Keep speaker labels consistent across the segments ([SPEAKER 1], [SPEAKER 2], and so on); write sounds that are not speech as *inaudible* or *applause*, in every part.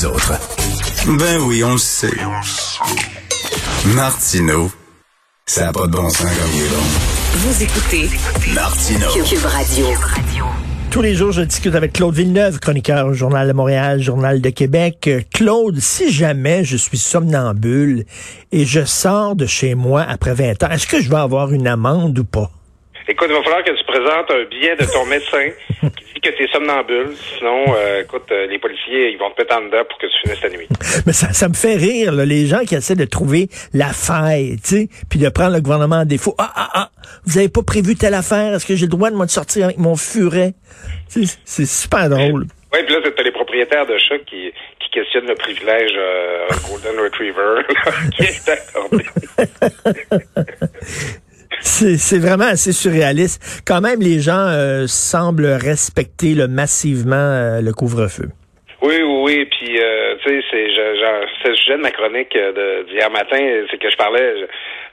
[SPEAKER 1] les autres. Ben oui, on le sait. Martineau, ça n'a pas de bon sens comme il est bon.
[SPEAKER 2] Vous écoutez
[SPEAKER 1] Martineau.
[SPEAKER 2] Cube Radio.
[SPEAKER 3] Tous les jours, je discute avec Claude Villeneuve, chroniqueur au Journal de Montréal, Journal de Québec. Claude, si jamais je suis somnambule et je sors de chez moi après 20 ans, est-ce que je vais avoir une amende ou pas?
[SPEAKER 4] Écoute, il va falloir que tu présentes un billet de ton médecin *laughs* qui que tu es somnambule. Sinon, euh, écoute, euh, les policiers, ils vont te mettre en dedans pour que tu finisses ta nuit. *laughs*
[SPEAKER 3] Mais ça, ça me fait rire, là, les gens qui essaient de trouver la faille, tu sais, puis de prendre le gouvernement en défaut. Ah, ah, ah, vous avez pas prévu telle affaire, est-ce que j'ai le droit de me sortir avec mon furet? C'est c'est super drôle.
[SPEAKER 4] Oui, puis là, t'as les propriétaires de chats qui, qui questionnent le privilège euh, Golden Retriever *laughs* qui est accordé. *laughs*
[SPEAKER 3] C'est vraiment assez surréaliste. Quand même, les gens euh, semblent respecter massivement euh, le couvre-feu.
[SPEAKER 4] Oui, oui, oui. Puis, euh, tu sais, c'est, le sujet de ma chronique euh, d'hier matin, c'est que je parlais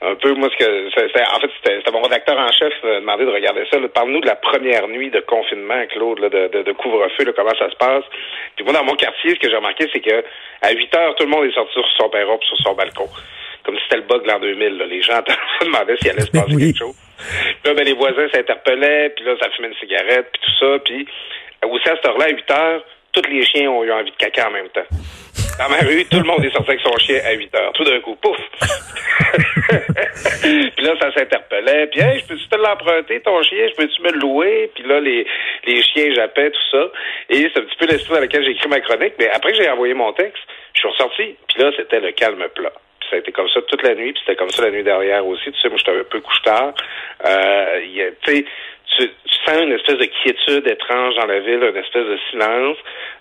[SPEAKER 4] un peu, moi, ce que, c'est- c'est- en fait, c'était, mon rédacteur en chef qui m'a demandé de regarder ça. Parle-nous de la première nuit de confinement, Claude, là, de, de, de couvre-feu, là, comment ça se passe. Puis moi, dans mon quartier, ce que j'ai remarqué, c'est que à 8 heures, tout le monde est sorti sur son perron sur son balcon. Comme si c'était le bug de l'an 2000. Là. Les gens *laughs* se demandaient s'il allait se passer
[SPEAKER 3] oui.
[SPEAKER 4] quelque chose. Puis là, ben, les voisins s'interpellaient, puis là, ça fumait une cigarette, puis tout ça. Puis aussi, à cette heure-là, à 8 heures, tous les chiens ont eu envie de caca en même temps. Dans ma rue, tout le monde est sorti avec son chien à 8 heures. Tout d'un coup, pouf! *laughs* puis là, ça s'interpellait. Puis, hey, je peux-tu te l'emprunter, ton chien? Je peux-tu me le louer? Puis là, les, les chiens jappaient, tout ça. Et c'est un petit peu l'esprit dans lequel j'ai écrit ma chronique. Mais après que j'ai envoyé mon texte, je suis ressorti. Puis là, c'était le calme plat. Puis ça a été comme ça toute la nuit. Puis c'était comme ça la nuit derrière aussi. Tu sais, moi, j'étais un peu couche tard. Euh, tu sais, tu, tu sens une espèce de quiétude étrange dans la ville, une espèce de silence.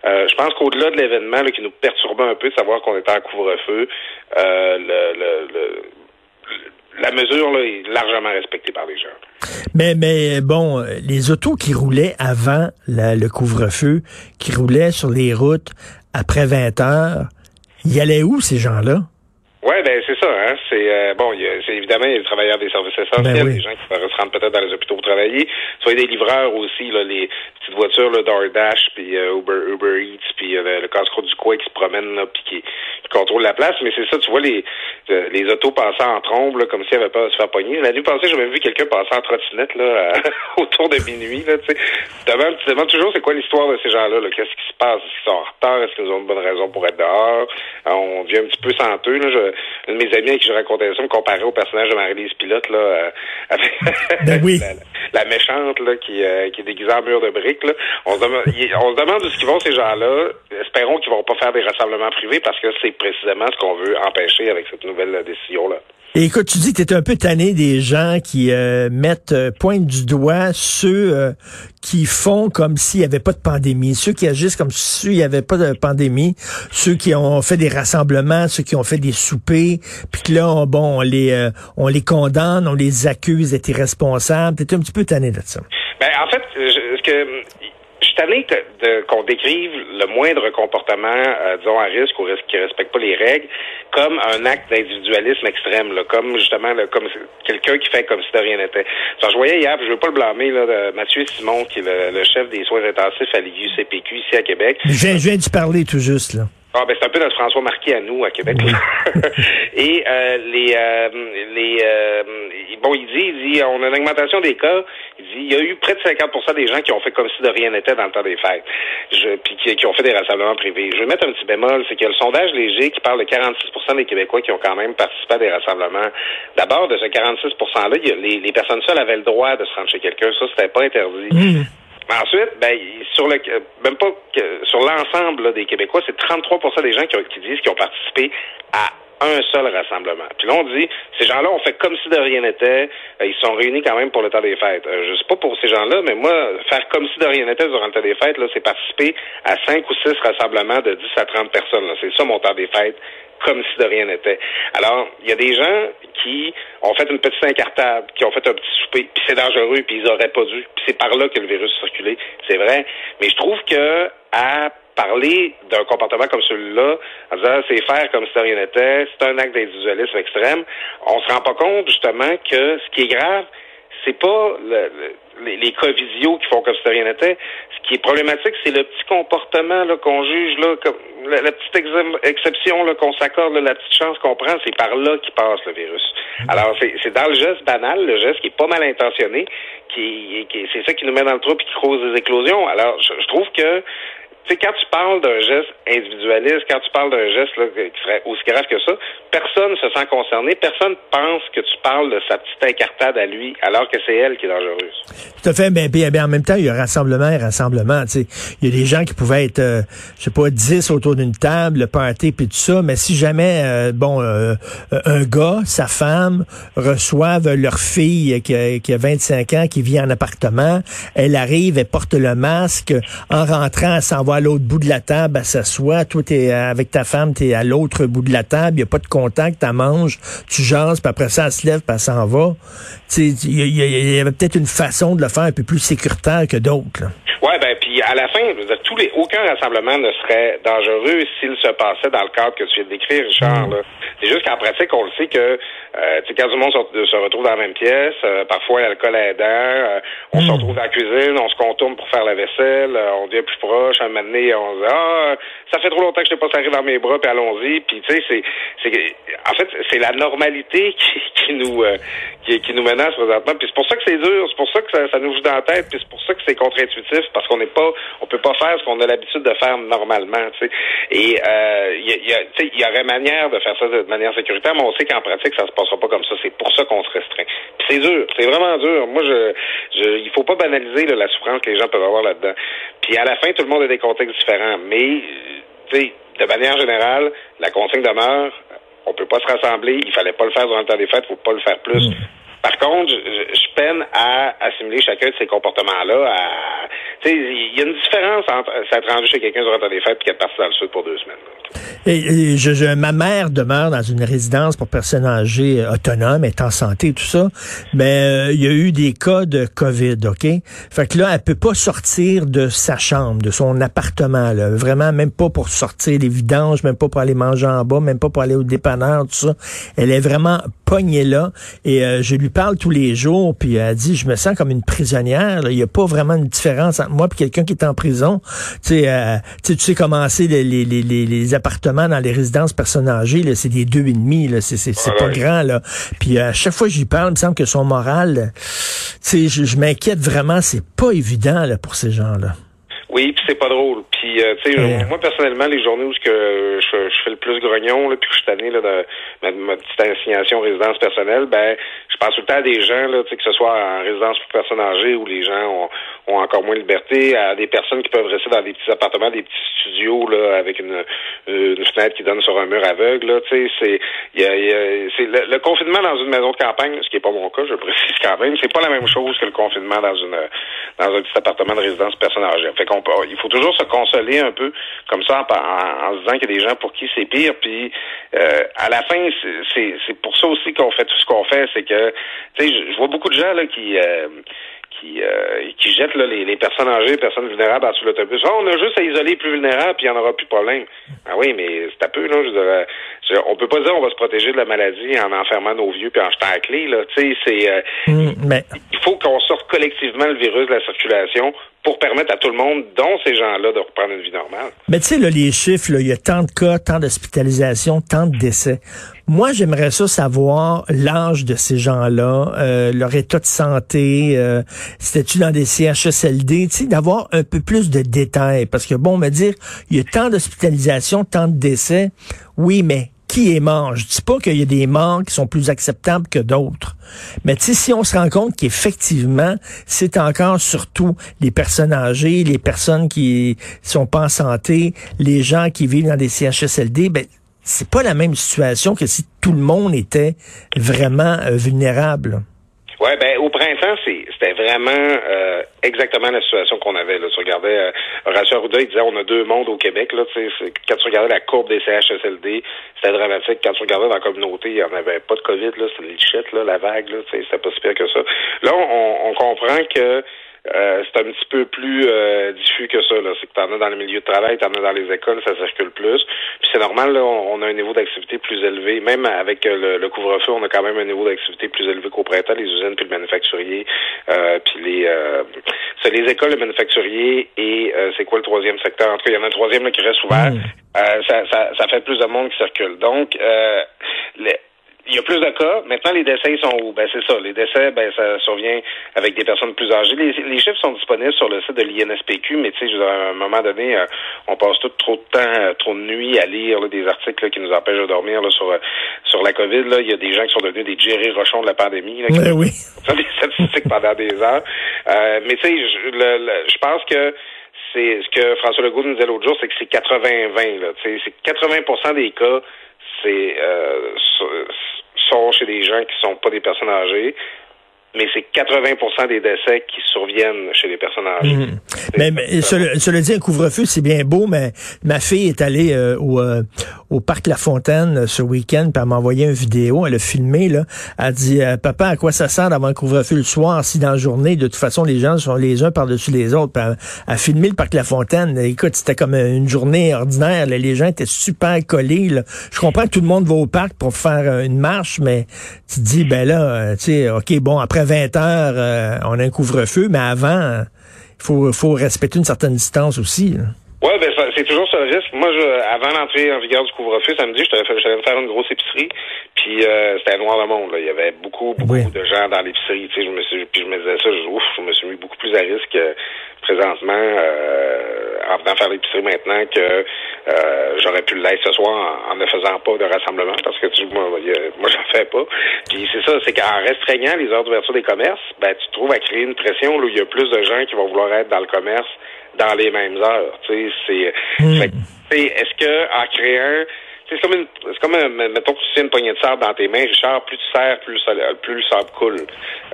[SPEAKER 4] Euh, je pense qu'au-delà de l'événement qui nous perturbait un peu de savoir qu'on était en couvre-feu, euh, le, le- le- la mesure là, est largement respectée par les gens.
[SPEAKER 3] Mais, mais bon, les autos qui roulaient avant le couvre-feu, qui roulaient sur les routes après 20 heures, ils allaient où ces gens-là?
[SPEAKER 4] Ouais, ben c'est ça. Hein? C'est euh, bon, il y a- c'est évidemment il y a les travailleurs des services essentiels,
[SPEAKER 3] Ben oui.
[SPEAKER 4] les gens qui se rendre peut-être dans les hôpitaux pour travailler. Soit des livreurs aussi, là, les petites voitures, là, DoorDash, puis euh, Uber, Uber Eats, puis euh, le, le casse-croûte du coin qui se promène là, puis qui, qui contrôle la place. Mais c'est ça, tu vois les euh, les autos passer en trombe, là, comme s'ils avaient peur de se faire pogner. La nuit passée, j'ai même vu quelqu'un passer en trottinette là, à- *laughs* autour de minuit. Là, tu sais. Tu te demandes- tu demandes toujours c'est quoi l'histoire de ces gens-là. Là? Qu'est-ce qui se passe? Est-ce qu'ils sont en retard? Est-ce qu'ils ont une bonne raison pour être dehors? On devient un petit peu senteux. Là. Je, de mes amis avec qui je racontais ça me comparait au personnage de Marie-Lise Pilote là, euh, avec *laughs*
[SPEAKER 3] Ben oui.
[SPEAKER 4] la, la méchante là, qui, euh, qui est déguisée en mur de briques. Là. On, se demande, il- on se demande où ce qu'ils vont ces gens-là. Espérons qu'ils vont pas faire des rassemblements privés parce que c'est précisément ce qu'on veut empêcher avec cette nouvelle euh, décision-là.
[SPEAKER 3] Et écoute, tu dis que tu es un peu tanné des gens qui euh, mettent, euh, pointent du doigt ceux euh, qui font comme s'il n'y avait pas de pandémie, ceux qui agissent comme s'il n'y avait pas de pandémie, ceux qui ont fait des rassemblements, ceux qui ont fait des soupers, puis que là, on, bon, on les, euh, on les condamne, on les accuse d'être irresponsables. Tu un petit peu tanné de ça.
[SPEAKER 4] Ben, en fait, je, ce que que- de- qu'on décrive le moindre comportement, euh, disons, à risque ou risque qui respecte pas les règles, comme un acte d'individualisme extrême, là, comme justement là, comme quelqu'un qui fait comme si de rien n'était. Genre, je voyais hier, je veux pas le blâmer, là, de Mathieu Simon, qui est le, le chef des soins intensifs à l'IUCPQ ici à Québec.
[SPEAKER 3] Je viens, je viens d'y parler tout juste, là.
[SPEAKER 4] Ah ben c'est un peu notre François Marquis à nous à Québec. *laughs* Et euh, les euh, les euh, bon il dit il dit on a une augmentation des cas. Il dit il y a eu près de 50% des gens qui ont fait comme si de rien n'était dans le temps des fêtes. Je, puis qui, qui ont fait des rassemblements privés. Je vais mettre un petit bémol, c'est que le sondage léger qui parle de 46% des Québécois qui ont quand même participé à des rassemblements. D'abord de ce 46% là, il y a les, les personnes seules avaient le droit de se rendre chez quelqu'un. Ça c'était pas interdit. Mais ensuite, ben, sur le, euh, même pas que, sur l'ensemble des Québécois, c'est 33% des gens qui, ont- qui disent qu'ils ont participé à un seul rassemblement. Puis là, on dit, ces gens-là ont fait comme si de rien n'était. Euh, ils sont réunis quand même pour le temps des fêtes. Euh, je sais pas pour ces gens-là, mais moi, faire comme si de rien n'était durant le temps des fêtes, là, c'est participer à cinq ou six rassemblements de 10 à 30 personnes. C'est ça mon temps des fêtes comme si de rien n'était. Alors, il y a des gens qui ont fait une petite incartade, qui ont fait un petit souper, puis c'est dangereux, puis ils auraient pas dû. Puis c'est par là que le virus circulé, c'est vrai. Mais je trouve que à parler d'un comportement comme celui-là, en disant c'est faire comme si rien n'était, c'est un acte d'individualisme extrême, on se rend pas compte justement que ce qui est grave, c'est pas le, le- les, les cas visio qui font comme si rien n'était. Ce qui est problématique, c'est le petit comportement là qu'on juge là, comme la, la petite exception qu'on s'accorde, la petite chance qu'on prend, c'est par là qu'il passe le virus. Alors c'est dans le geste banal, le geste qui est pas mal intentionné, qui, qui c'est ça qui nous met dans le trou et qui cause des éclosions. Alors je, je trouve que tu sais, quand tu parles d'un geste individualiste, quand tu parles d'un geste là, qui serait aussi grave que ça, personne se sent concerné, personne pense que tu parles de sa petite incartade à lui, alors que c'est elle qui est dangereuse.
[SPEAKER 3] Tout à fait, mais bien, bien, en même temps, il y a rassemblement et rassemblement. Tu sais. Il y a des gens qui pouvaient être, euh, je sais pas, 10 autour d'une table, le party puis tout ça, mais si jamais, euh, bon, euh, un gars, sa femme, reçoivent leur fille qui a, qui a 25 ans, qui vit en appartement, elle arrive, elle porte le masque, en rentrant, elle s'en va à l'autre bout de la table, elle s'assoit, toi, t'es avec ta femme, t'es à l'autre bout de la table, il a pas de contact, tu manges, tu jases, puis après ça, elle se lève, puis elle s'en va. Il y, y, avait peut-être une façon de le faire un peu plus sécuritaire que d'autres.
[SPEAKER 4] Ouais, ben puis à la fin, tous les, aucun rassemblement ne serait dangereux s'il se passait dans le cadre que tu viens de décrire, Richard. Mm. C'est juste qu'en pratique, on le sait que euh, quand du monde se, se, retrouve dans la même pièce, euh, parfois l'alcool aidant, euh, on se mm. retrouve dans la cuisine, on se contourne pour faire la vaisselle, euh, on devient plus proche, un moment donné, on se dit Ah, ça fait trop longtemps que je n'ai pas serré dans mes bras, puis allons-y. Puis tu sais, c'est, c'est en fait, c'est la normalité *laughs* qui, qui nous euh, qui, qui, nous menace présentement. Puis c'est pour ça que c'est dur, c'est pour ça que ça, ça nous joue dans la tête, puis c'est pour ça que c'est contre-intuitif, parce qu'on n'est pas on peut pas faire ce qu'on a l'habitude de faire normalement. Tu sais. Et il y, aurait manière de faire ça de manière sécuritaire, mais on sait qu'en pratique, ça se passera pas comme ça. C'est pour ça qu'on se restreint. Puis c'est dur, c'est vraiment dur. Moi, je, il faut pas banaliser la souffrance que les gens peuvent avoir là-dedans. Puis à la fin, tout le monde a des contextes différents, mais de manière générale, la consigne demeure. On peut pas se rassembler. Il fallait pas le faire durant le temps des fêtes. Faut pas le faire plus. Par contre, je, je, peine à assimiler chacun de ces comportements-là. Sais, il y a une différence entre s'être rendu chez quelqu'un durant des fêtes et être parti dans le sud pour deux semaines.
[SPEAKER 3] Et, je, je, ma mère demeure dans une résidence pour personnes âgées euh, autonomes, est en santé, tout ça. Mais euh, il y a eu des cas de COVID, OK? Fait que là, elle peut pas sortir de sa chambre, de son appartement, là. Vraiment, même pas pour sortir des vidanges, même pas pour aller manger en bas, même pas pour aller au dépanneur, tout ça. Elle est vraiment pognée là. Et euh, je lui parle tous les jours, puis elle dit, je me sens comme une prisonnière. Il n'y a pas vraiment une différence entre moi et quelqu'un qui est en prison. Tu sais, euh, tu sais commencer les, les, les, les, appartements dans les résidences personnes âgées, c'est des deux et demi. C'est, c'est, c'est pas grand, là. Puis à chaque fois que j'y parle, il me semble que son moral, tu sais, je, je m'inquiète vraiment. C'est pas évident, là, pour ces gens-là.
[SPEAKER 4] Oui, puis c'est pas drôle. Puis, euh, tu sais, moi, personnellement, les journées où que je, je fais le plus grognon, là, puis que je suis tanné là, de ma, ma, petite assignation résidence personnelle, ben, je pense tout le temps à des gens, là, que ce soit en résidence pour personnes âgées où les gens ont, encore moins de liberté, à des personnes qui peuvent rester dans des petits appartements, des petits studios, là, avec une, une fenêtre qui donne sur un mur aveugle, là, c'est, y a, y a, c'est le, confinement dans une maison de campagne, ce qui est pas mon cas, je précise quand même, c'est pas la même chose que le confinement dans une, dans un petit appartement de résidence personne âgée. Fait qu'on il faut toujours se consoler un peu comme ça en, en, en se disant qu'il y a des gens pour qui c'est pire. Puis euh, à la fin, c'est pour ça aussi qu'on fait tout ce qu'on fait, c'est que tu sais, je, vois beaucoup de gens là qui euh, qui, euh, qui jettent là, les, les, personnes âgées, les personnes vulnérables en dessous de l'autobus. Oh, on a juste à isoler les plus vulnérables, puis il n'y en aura plus de problème. Ah oui, mais c'est un peu, là, je dirais, je, on peut pas dire on va se protéger de la maladie en enfermant nos vieux puis en jetant la clé, là. Tu sais, c'est... Euh, mmh, mais... Il faut qu'on sorte collectivement le virus de la circulation pour permettre à tout le monde, dont ces gens-là, de reprendre une vie normale.
[SPEAKER 3] Mais tu sais, les chiffres, il y a tant de cas, tant d'hospitalisations, tant de décès. Moi, j'aimerais ça savoir l'âge de ces gens-là, euh, leur état de santé, euh, c'était-tu dans des CHSLD, tu sais, d'avoir un peu plus de détails. Parce que, bon, me dire, il y a tant d'hospitalisations, tant de décès, oui, mais qui est mort. Je dis pas qu'il y a des morts qui sont plus acceptables que d'autres. Mais si on se rend compte qu'effectivement, c'est encore surtout les personnes âgées, les personnes qui sont pas en santé, les gens qui vivent dans des CHSLD, ben, c'est pas la même situation que si tout le monde était vraiment euh, vulnérable.
[SPEAKER 4] Ouais, ben au printemps, c'était vraiment euh, exactement la situation qu'on avait. Là. Tu regardais euh, Horacio Arruda, il disait on a deux mondes au Québec. Là, quand tu regardais la courbe des CHSLD, c'était dramatique. Quand tu regardais dans la communauté, il n'y en avait pas de COVID, là, c'était les là, la vague, là, c'était pas si pire que ça. Là, on, on comprend que euh, c'est un petit peu plus euh, diffus que ça. C'est que tu en as dans le milieu de travail, tu en as dans les écoles, ça circule plus. Puis c'est normal, là, on, a un niveau d'activité plus élevé. Même avec le, le couvre-feu, on a quand même un niveau d'activité plus élevé qu'au printemps, les usines puis le manufacturier, euh, puis les euh, c'est les écoles, le manufacturier et euh, c'est quoi le troisième secteur? En tout cas, il y en a un troisième là, qui reste ouvert. Mm. Euh, ça, ça, ça fait plus de monde qui circule. Donc, euh, les, il y a plus de cas. Maintenant, les décès sont où? Ben, c'est ça. Les décès, ben, ça survient avec des personnes plus âgées. Les, chiffres sont disponibles sur le site de l'INSPQ, mais tu sais, à un moment donné, euh, on passe tout trop de temps, euh, trop de nuits à lire des articles qui nous empêchent de dormir sur euh, sur la COVID. Là. Il y a des gens qui sont devenus des Jerry Rochon de la pandémie. Là, qui
[SPEAKER 3] ben oui. *laughs*
[SPEAKER 4] des statistiques pendant des heures. mais tu sais, je, je pense que c'est ce que François Legault nous disait l'autre jour, c'est que c'est 80-20. C'est 80% des cas, c'est euh, sont chez des gens qui sont pas des personnes âgées, mais c'est 80% des décès qui surviennent chez les personnes âgées.
[SPEAKER 3] Mhm. Mais, mais cela, dit, un couvre-feu, c'est bien beau, mais ma fille est allée euh, au, euh, au parc La Fontaine euh, ce week-end, puis elle m'a envoyé une vidéo, elle a filmé, là. Elle dit Papa, à quoi ça sert d'avoir un couvre-feu le soir si dans la journée, de toute façon, les gens sont les uns par-dessus les autres. Puis elle, a filmé le parc La Fontaine. Écoute, c'était comme une journée ordinaire. Les gens étaient super collés. Je comprends que tout le monde va au parc pour faire une marche, mais tu te dis, ben là, tu sais, OK, bon, après 20 heures, euh, on a un couvre-feu, mais avant, il faut, faut respecter une certaine distance aussi.
[SPEAKER 4] Oui, ben c'est toujours ça le risque. Moi, je, avant l'entrée en vigueur du couvre-feu, samedi, j'allais me faire une grosse épicerie, puis euh, c'était noir le monde. Là. Il y avait beaucoup, beaucoup de gens dans l'épicerie. Tu sais, je me suis, puis je me disais ça, je, ouf, je me suis mis beaucoup plus à risque euh, présentement euh, en venant faire l'épicerie maintenant que euh, j'aurais pu l'être ce soir en, ne faisant pas de rassemblement parce que tu, moi, moi j'en fais pas. Puis c'est ça, c'est qu'en restreignant les heures d'ouverture des commerces, ben tu trouves à créer une pression où il y a plus de gens qui vont vouloir être dans le commerce dans les mêmes heures. Tu sais, c'est hmm. est-ce que en créant c'est comme une, comme un, mettons que tu sais une poignée de sable dans tes mains, Richard, plus tu serres, plus, plus le sable coule.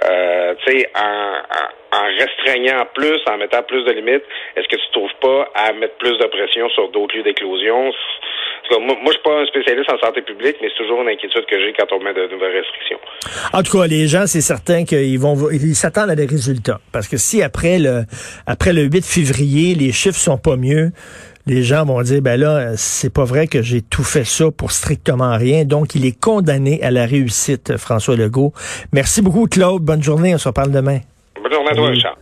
[SPEAKER 4] Euh, tu sais, en, en, restreignant plus, en mettant plus de limites, est-ce que tu trouves pas à mettre plus de pression sur d'autres lieux d'éclosion? Moi, moi, je suis pas un spécialiste en santé publique, mais c'est toujours une inquiétude que j'ai quand on met de nouvelles restrictions.
[SPEAKER 3] En tout cas, les gens, c'est certain qu'ils vont, ils s'attendent à des résultats. Parce que si après le, après le 8 février, les chiffres sont pas mieux, les gens vont dire, ben là, c'est pas vrai que j'ai tout fait ça pour strictement rien. Donc, il est condamné à la réussite, François Legault. Merci beaucoup, Claude. Bonne journée. On se reparle demain.
[SPEAKER 4] Bonne journée à toi, Richard.